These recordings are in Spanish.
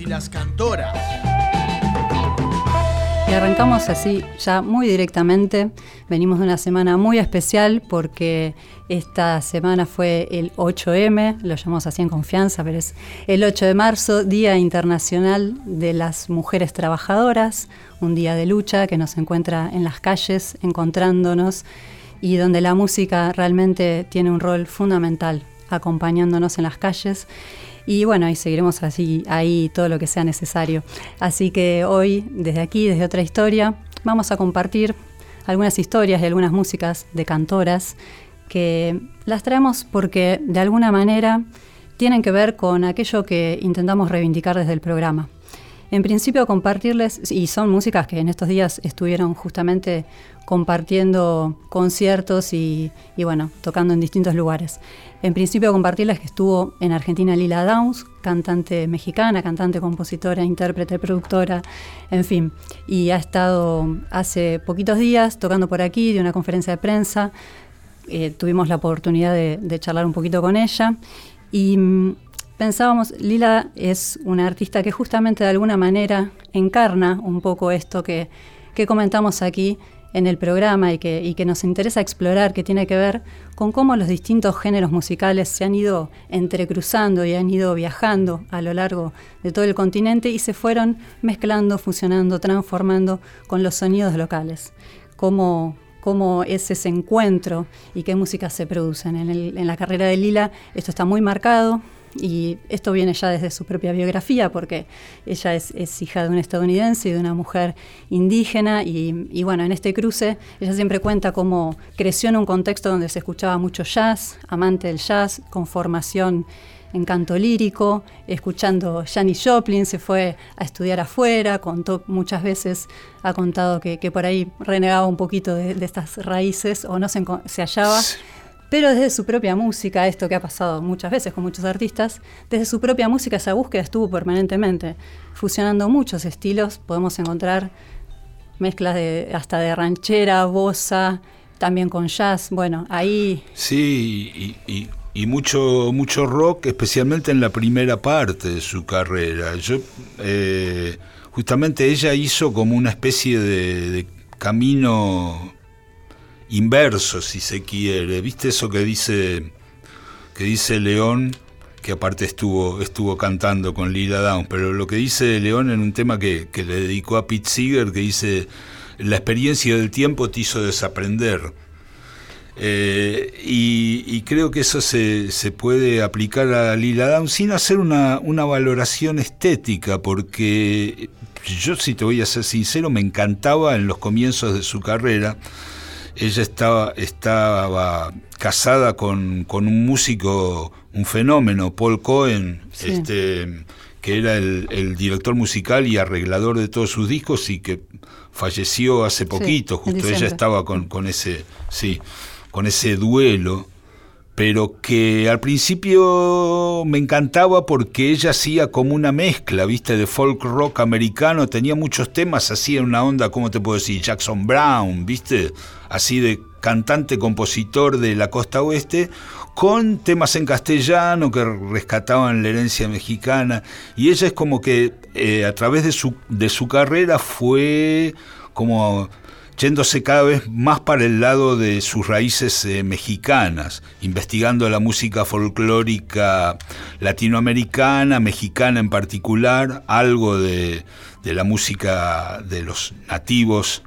Y las cantoras. Y arrancamos así, ya muy directamente. Venimos de una semana muy especial porque esta semana fue el 8M, lo llamamos así en confianza, pero es el 8 de marzo, Día Internacional de las Mujeres Trabajadoras, un día de lucha que nos encuentra en las calles, encontrándonos y donde la música realmente tiene un rol fundamental, acompañándonos en las calles y bueno, ahí seguiremos así, ahí todo lo que sea necesario. Así que hoy, desde aquí, desde otra historia, vamos a compartir algunas historias y algunas músicas de cantoras que las traemos porque de alguna manera tienen que ver con aquello que intentamos reivindicar desde el programa. En principio compartirles, y son músicas que en estos días estuvieron justamente compartiendo conciertos y, bueno, tocando en distintos lugares. En principio compartirles que estuvo en Argentina Lila Downs, cantante mexicana, cantante, compositora, intérprete, productora, en fin. Y ha estado hace poquitos días tocando por aquí de una conferencia de prensa. Eh, tuvimos la oportunidad de, charlar un poquito con ella. Y mm, pensábamos, Lila es una artista que justamente de alguna manera encarna un poco esto que, comentamos aquí en el programa y que, nos interesa explorar, que tiene que ver con cómo los distintos géneros musicales se han ido entrecruzando y han ido viajando a lo largo de todo el continente y se fueron mezclando, fusionando, transformando con los sonidos locales. Cómo, cómo es ese encuentro y qué música se producen. En, en la carrera de Lila esto está muy marcado, y esto viene ya desde su propia biografía, porque ella es, hija de un estadounidense y de una mujer indígena, y, bueno, en este cruce ella siempre cuenta cómo creció en un contexto donde se escuchaba mucho jazz, amante del jazz, con formación en canto lírico, escuchando Janis Joplin, se fue a estudiar afuera, contó muchas veces, ha contado que, por ahí renegaba un poquito de, estas raíces o no se, se hallaba pero desde su propia música, esto que ha pasado muchas veces con muchos artistas, desde su propia música esa búsqueda estuvo permanentemente, fusionando muchos estilos, podemos encontrar mezclas de, hasta de ranchera, bossa, también con jazz, bueno, ahí... Sí, y, mucho, mucho rock, especialmente en la primera parte de su carrera. Yo, eh, justamente ella hizo como una especie de camino inverso, si se quiere. ¿Viste eso que dice, que dice León? que aparte estuvo, estuvo cantando con Lila Downs, pero lo que dice León en un tema que, le dedicó a Pete Seeger, que dice, la experiencia del tiempo te hizo desaprender. Eh, y, creo que eso se, puede aplicar a Lila Downs sin hacer una, una, valoración estética, porque yo si te voy a ser sincero, me encantaba en los comienzos de su carrera ella estaba, estaba casada con, un músico, un fenómeno, Paul Cohen, este, que era el, director musical y arreglador de todos sus discos y que falleció hace poquito, justo ella estaba con, con ese, sí, con ese duelo pero que al principio me encantaba porque ella hacía como una mezcla, viste, de folk rock americano, tenía muchos temas así en una onda, ¿cómo te puedo decir? Jackson Brown, viste, así de cantante, compositor de la costa oeste, con temas en castellano que rescataban la herencia mexicana, y ella es como que eh, a través de su, de su carrera fue como yéndose cada vez más para el lado de sus raíces eh, mexicanas, investigando la música folclórica latinoamericana, mexicana en particular, algo de, la música de los nativos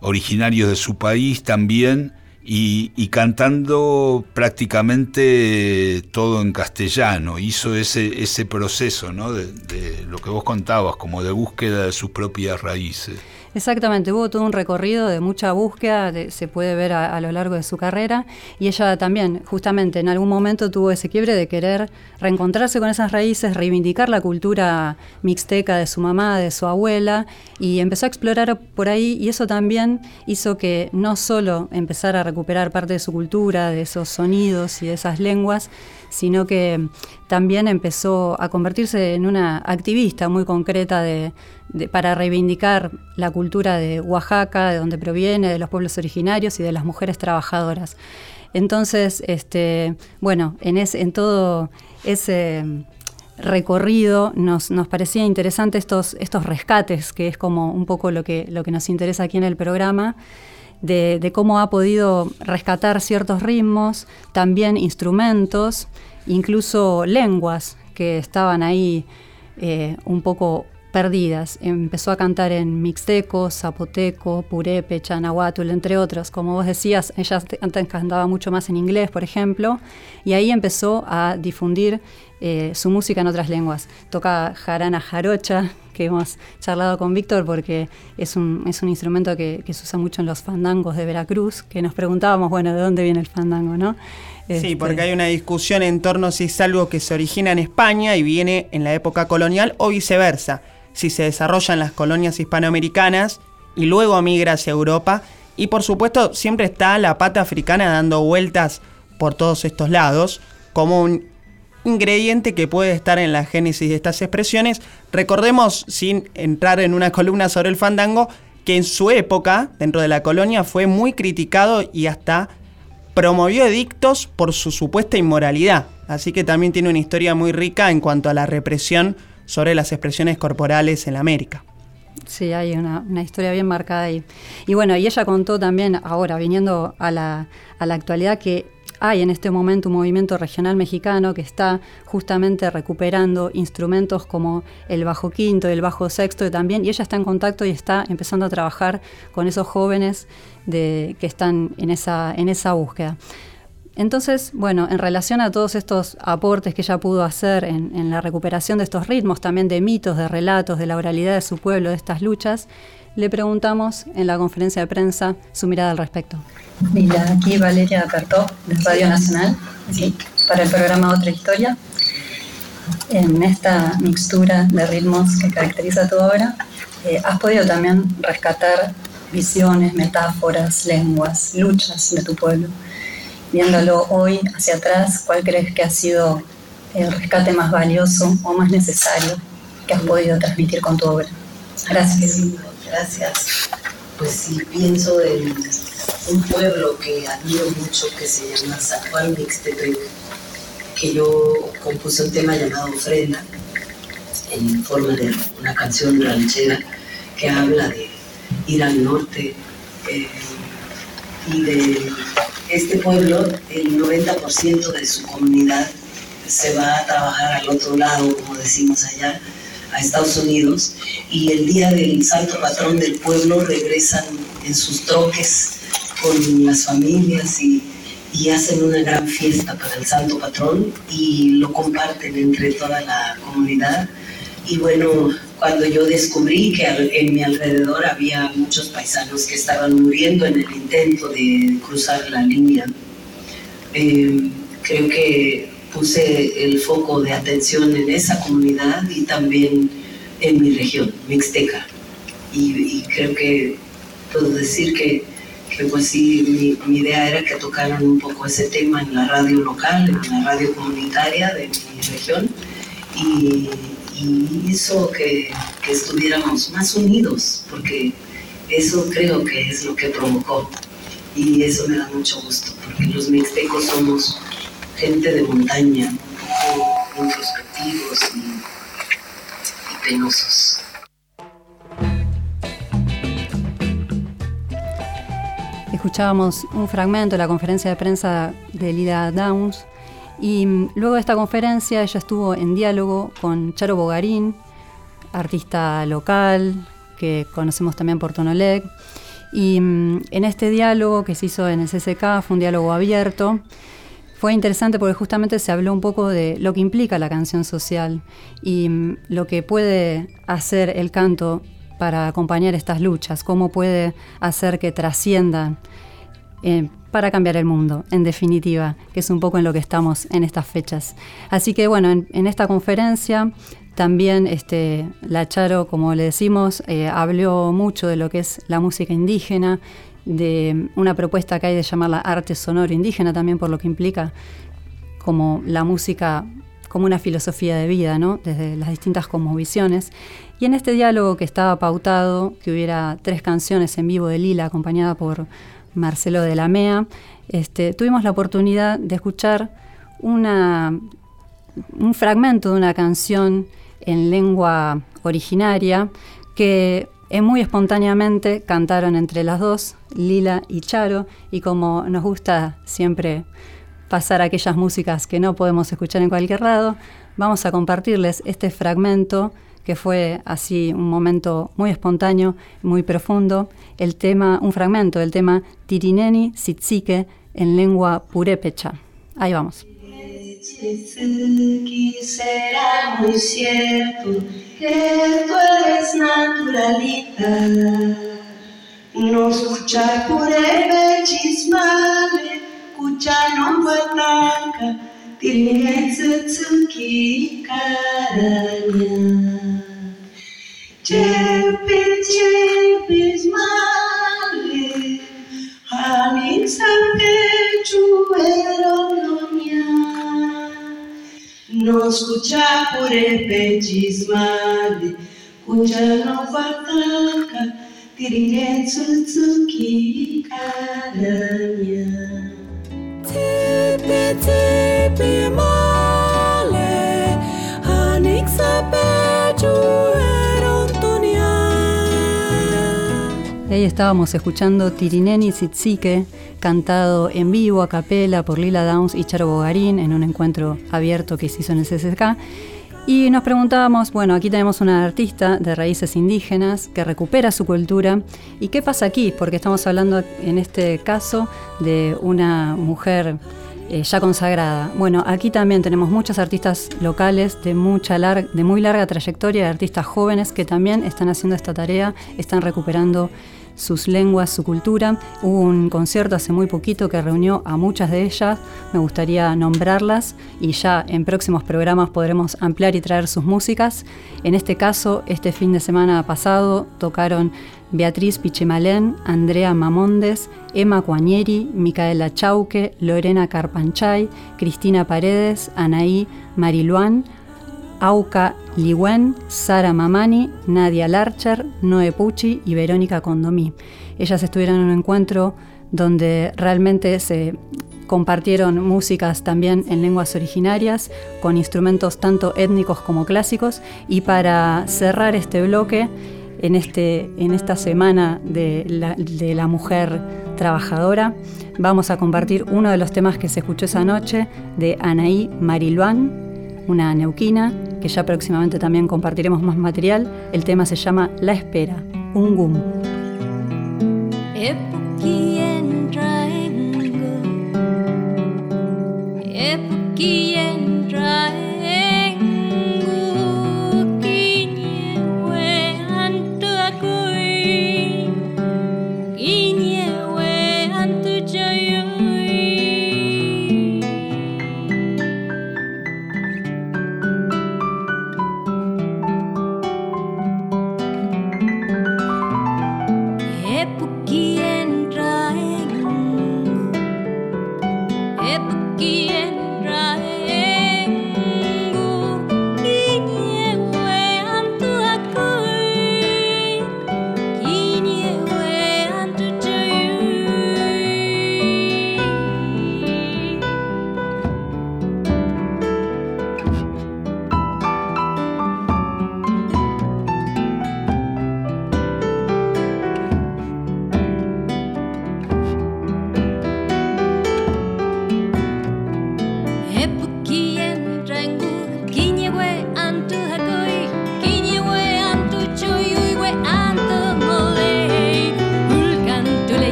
originarios de su país también, y, cantando prácticamente todo en castellano. Hizo ese, ese proceso ¿no? de, de lo que vos contabas, como de búsqueda de sus propias raíces. Exactamente, hubo todo un recorrido de mucha búsqueda, se puede ver a, lo largo de su carrera, y ella también, justamente, en algún momento tuvo ese quiebre de querer reencontrarse con esas raíces, reivindicar la cultura mixteca de su mamá, de su abuela, y empezó a explorar por ahí, y eso también hizo que no solo empezara a recuperar parte de su cultura, de esos sonidos y de esas lenguas, sino que también empezó a convertirse en una activista muy concreta de, para reivindicar la cultura de Oaxaca, de donde proviene, de los pueblos originarios y de las mujeres trabajadoras. Entonces, este, bueno, en, en todo ese recorrido nos, nos parecía interesante estos, estos rescates, que es como un poco lo que, lo que nos interesa aquí en el programa, de, cómo ha podido rescatar ciertos ritmos, también instrumentos, incluso lenguas que estaban ahí eh, un poco perdidas. Empezó a cantar en mixteco, zapoteco, purépecha, nahuatl, entre otros. Como vos decías, ella antes cantaba mucho más en inglés, por ejemplo, y ahí empezó a difundir eh, su música en otras lenguas. Toca jarana jarocha, que hemos charlado con Víctor porque es un, es un instrumento que, se usa mucho en los fandangos de Veracruz, que nos preguntábamos, bueno, ¿de dónde viene el fandango, no? Sí, este, porque hay una discusión en torno si es algo que se origina en España y viene en la época colonial o viceversa, si se desarrolla en las colonias hispanoamericanas y luego migra hacia Europa. Y por supuesto siempre está la pata africana dando vueltas por todos estos lados, como un ingrediente que puede estar en la génesis de estas expresiones. Recordemos, sin entrar en una columna sobre el fandango, que en su época, dentro de la colonia, fue muy criticado y hasta promovió edictos por su supuesta inmoralidad. Así que también tiene una historia muy rica en cuanto a la represión sobre las expresiones corporales en América. Sí, hay una, historia bien marcada ahí. Y bueno, y ella contó también, ahora viniendo a la, a la actualidad, que hay en este momento un movimiento regional mexicano que está justamente recuperando instrumentos como el bajo quinto, el bajo sexto y también, y ella está en contacto y está empezando a trabajar con esos jóvenes de, que están en esa, en esa búsqueda. Entonces, bueno, en relación a todos estos aportes que ella pudo hacer en, en, la recuperación de estos ritmos, también de mitos, de relatos, de la oralidad de su pueblo, de estas luchas, le preguntamos en la conferencia de prensa su mirada al respecto. Mira, aquí Valeria Cartó, de Radio Nacional, para el programa Otra Historia. En esta mixtura de ritmos que caracteriza tu obra, eh, has podido también rescatar visiones, metáforas, lenguas, luchas de tu pueblo. Viéndolo hoy hacia atrás, ¿cuál crees que ha sido el rescate más valioso o más necesario que has podido transmitir con tu obra? Gracias. Gracias. Pues sí, pienso en un pueblo que admiro mucho que se llama San Juan Mixtepec, que yo compuse un tema llamado Ofrenda en forma de una canción ranchera que habla de ir al norte eh, y de este pueblo, el 90% de su comunidad se va a trabajar al otro lado, como decimos allá, a Estados Unidos, y el día del santo patrón del pueblo regresan en sus troques con las familias y, hacen una gran fiesta para el santo patrón y lo comparten entre toda la comunidad. Y bueno, cuando yo descubrí que en mi alrededor había muchos paisanos que estaban muriendo en el intento de cruzar la línea, eh, creo que puse el foco de atención en esa comunidad y también en mi región, Mixteca. Y, creo que puedo decir que, pues sí, mi, idea era que tocaran un poco ese tema en la radio local, en la radio comunitaria de mi región, y, hizo que, estuviéramos más unidos, porque eso creo que es lo que provocó. Y eso me da mucho gusto, porque los mixtecos somos gente de montaña, introspectivos y, y penosos. Escuchábamos un fragmento de la conferencia de prensa de Lida Downs y luego de esta conferencia ella estuvo en diálogo con Charo Bogarín, artista local que conocemos también por Tonolec. Y mm, en este diálogo que se hizo en el CCK fue un diálogo abierto fue interesante porque justamente se habló un poco de lo que implica la canción social y mm, lo que puede hacer el canto para acompañar estas luchas, cómo puede hacer que trasciendan eh, para cambiar el mundo, en definitiva, que es un poco en lo que estamos en estas fechas. Así que bueno, en, esta conferencia también este, la Charo, como le decimos, eh, habló mucho de lo que es la música indígena, de una propuesta que hay de llamarla arte sonoro indígena, también por lo que implica como la música como una filosofía de vida, ¿no? desde las distintas cosmovisiones. Y en este diálogo que estaba pautado, que hubiera tres canciones en vivo de Lila, acompañada por Marcelo de la Mea, este, tuvimos la oportunidad de escuchar una un fragmento de una canción en lengua originaria que muy espontáneamente cantaron entre las dos, Lila y Charo, y como nos gusta siempre pasar aquellas músicas que no podemos escuchar en cualquier lado, vamos a compartirles este fragmento que fue así un momento muy espontáneo, muy profundo, el tema, un fragmento del tema Tirineni Sitzike en lengua purépecha. Ahí vamos. será muy cierto que tú eres naturalita. No escuchar purebe chismale, escuchar no guataca, tiene tsuki caraña. Ciebie, Ciebie zmarłem, a mi sanguero No escucha por epetismale, cuya no vaca, tiriretsu tsuki karanya. Tepe, tepe. Estábamos escuchando Tirineni Tsitzike, cantado en vivo a capela por Lila Downs y Charo Bogarín en un encuentro abierto que se hizo en el CCK. Y nos preguntábamos, bueno, aquí tenemos una artista de raíces indígenas que recupera su cultura. ¿Y qué pasa aquí? Porque estamos hablando en este caso de una mujer eh, ya consagrada. Bueno, aquí también tenemos muchos artistas locales de, mucha de muy larga trayectoria, artistas jóvenes que también están haciendo esta tarea, están recuperando sus lenguas, su cultura. Hubo un concierto hace muy poquito que reunió a muchas de ellas, me gustaría nombrarlas y ya en próximos programas podremos ampliar y traer sus músicas. En este caso, este fin de semana pasado tocaron Beatriz Pichimalén, Andrea Mamondes, Emma Cuañeri, Micaela Chauque, Lorena Carpanchay, Cristina Paredes, Anaí Mariluán, Auca Ligüen, Sara Mamani, Nadia Larcher, Noé Pucci y Verónica Condomí. Ellas estuvieron en un encuentro donde realmente se compartieron músicas también en lenguas originarias, con instrumentos tanto étnicos como clásicos, y para cerrar este bloque, en, este, en esta semana de la, de la mujer trabajadora, vamos a compartir uno de los temas que se escuchó esa noche de Anaí Mariluán, una neuquina, que ya próximamente también compartiremos más material. El tema se llama La Espera, un gum.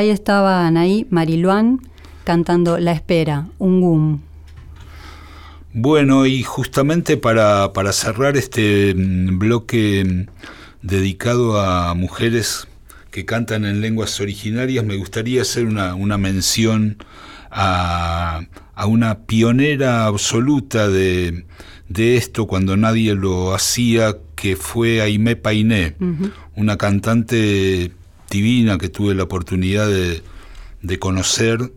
Ahí estaba Anaí Mariluán cantando La Espera, un gum. Bueno, y justamente para, para cerrar este mm, bloque mm, dedicado a mujeres que cantan en lenguas originarias, me gustaría hacer una, una mención a, a una pionera absoluta de, de esto cuando nadie lo hacía, que fue Aimé Painé, una cantante divina que tuve la oportunidad de, de conocer.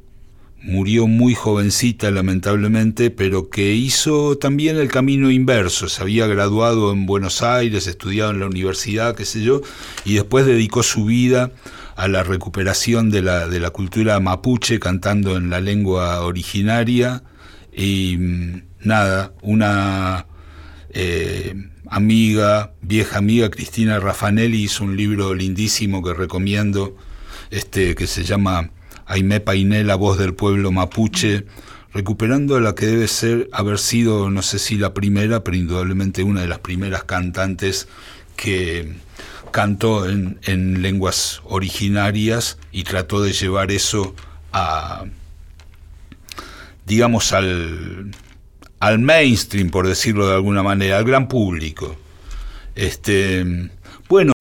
Murió muy jovencita lamentablemente, pero que hizo también el camino inverso, se había graduado en Buenos Aires, estudiado en la universidad, qué sé yo, y después dedicó su vida a la recuperación de la, de la cultura mapuche, cantando en la lengua originaria, y mm, nada, una eh, amiga, vieja amiga, Cristina Raffanelli, hizo un libro lindísimo que recomiendo, este, que se llama Aimé Painé, la voz del pueblo mapuche, recuperando la que debe ser, haber sido, no sé si la primera, pero indudablemente una de las primeras cantantes que cantó en lenguas originarias y trató de llevar eso a, digamos, al, al mainstream, por decirlo de alguna manera, al gran público. Este, bueno.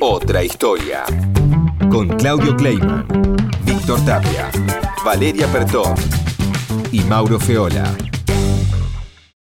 Otra historia. Con Claudio Kleiman, Víctor Tapia, Valeria Pertón y Mauro Feola.